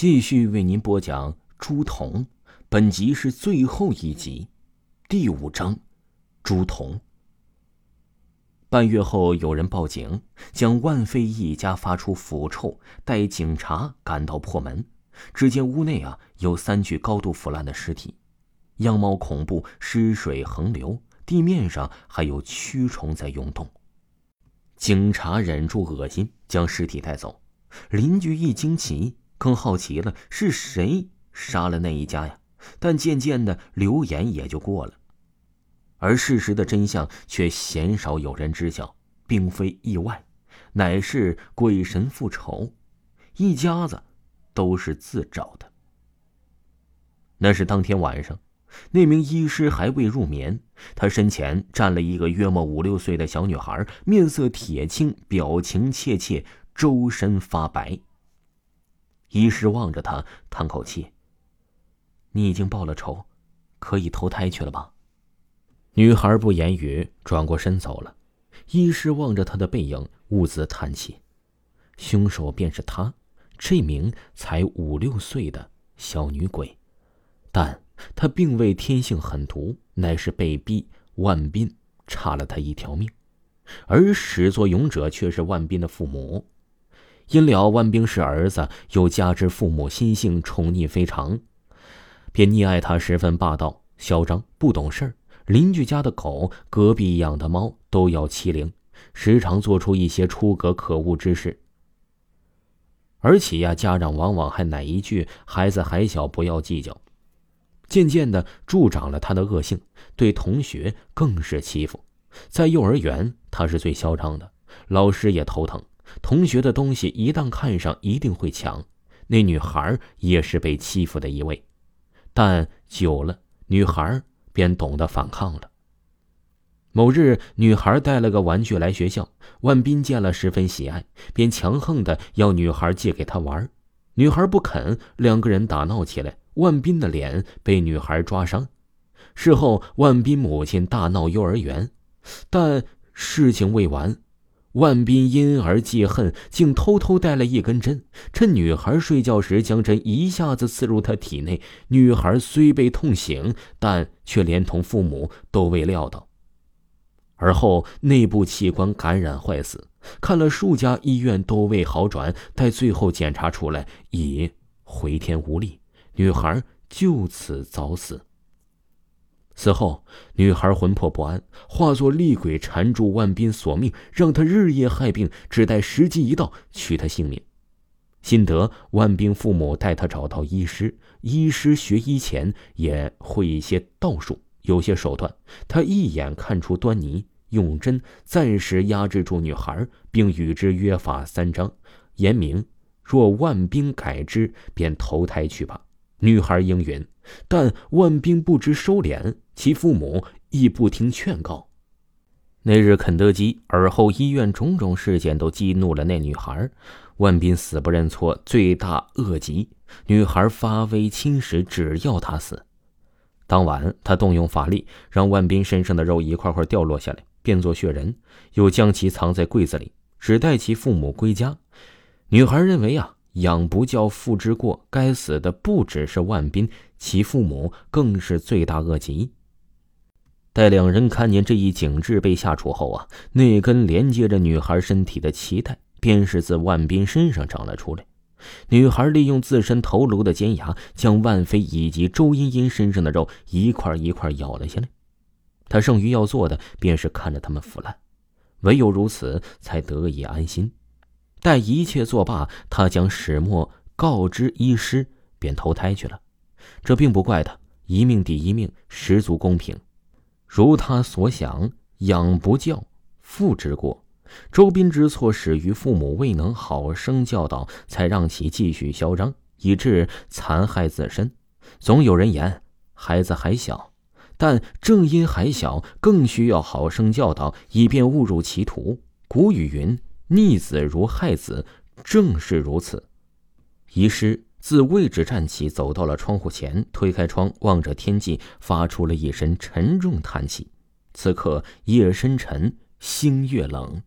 继续为您播讲朱仝。本集是最后一集，第五章，朱仝。半月后，有人报警，将万飞一家发出腐臭，待警察赶到破门，只见屋内啊有三具高度腐烂的尸体，样貌恐怖，尸水横流，地面上还有蛆虫在涌动。警察忍住恶心，将尸体带走。邻居一惊奇，更好奇了，是谁杀了那一家呀？但渐渐的，流言也就过了，而事实的真相却鲜少有人知晓，并非意外，乃是鬼神复仇，一家子都是自找的。那是当天晚上，那名医师还未入眠，他身前站了一个约莫五六岁的小女孩，面色铁青，表情怯怯。周身发白。医师望着他，叹口气：“你已经报了仇，可以投胎去了吧？”女孩不言语，转过身走了。医师望着她的背影，兀自叹气：“凶手便是她，这名才五六岁的小女鬼。但她并未天性狠毒，乃是被逼，万斌差了她一条命，而始作俑者却是万斌的父母。”因了万兵是儿子，又加之父母心性宠溺非常，便溺爱他十分霸道、嚣张、不懂事儿。邻居家的狗、隔壁养的猫都要欺凌，时常做出一些出格可恶之事。而且呀，家长往往还奶一句：“孩子还小，不要计较。”渐渐的助长了他的恶性，对同学更是欺负。在幼儿园，他是最嚣张的，老师也头疼。同学的东西一旦看上，一定会抢。那女孩也是被欺负的一位，但久了，女孩便懂得反抗了。某日，女孩带了个玩具来学校，万斌见了十分喜爱，便强横的要女孩借给他玩。女孩不肯，两个人打闹起来，万斌的脸被女孩抓伤。事后，万斌母亲大闹幼儿园，但事情未完。万斌因而记恨，竟偷偷带了一根针，趁女孩睡觉时，将针一下子刺入她体内。女孩虽被痛醒，但却连同父母都未料到。而后内部器官感染坏死，看了数家医院都未好转，待最后检查出来，已回天无力，女孩就此早死。此后，女孩魂魄不安，化作厉鬼缠住万斌索命，让他日夜害病，只待时机一到，取他性命。幸得万斌父母带他找到医师，医师学医前也会一些道术，有些手段。他一眼看出端倪，用针暂时压制住女孩，并与之约法三章，言明：若万斌改之，便投胎去吧。女孩应允。但万兵不知收敛，其父母亦不听劝告。那日肯德基，而后医院种种事件都激怒了那女孩。万斌死不认错，罪大恶极。女孩发威侵蚀，只要他死。当晚，他动用法力，让万斌身上的肉一块块掉落下来，变作血人，又将其藏在柜子里，只待其父母归家。女孩认为啊。养不教，父之过。该死的不只是万斌，其父母更是罪大恶极。待两人看见这一景致被下除后啊，那根连接着女孩身体的脐带，便是自万斌身上长了出来。女孩利用自身头颅的尖牙，将万飞以及周茵茵身上的肉一块一块咬了下来。她剩余要做的，便是看着他们腐烂，唯有如此，才得以安心。待一切作罢，他将始末告知医师，便投胎去了。这并不怪他，一命抵一命，十足公平。如他所想，养不教，父之过；周斌之错始于父母未能好生教导，才让其继续嚣张，以致残害自身。总有人言，孩子还小，但正因还小，更需要好生教导，以便误入歧途。古语云。逆子如害子，正是如此。遗师自位置站起，走到了窗户前，推开窗，望着天际，发出了一声沉重叹息。此刻夜深沉，星月冷。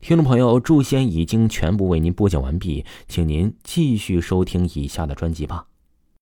听众朋友，诛仙已经全部为您播讲完毕，请您继续收听以下的专辑吧。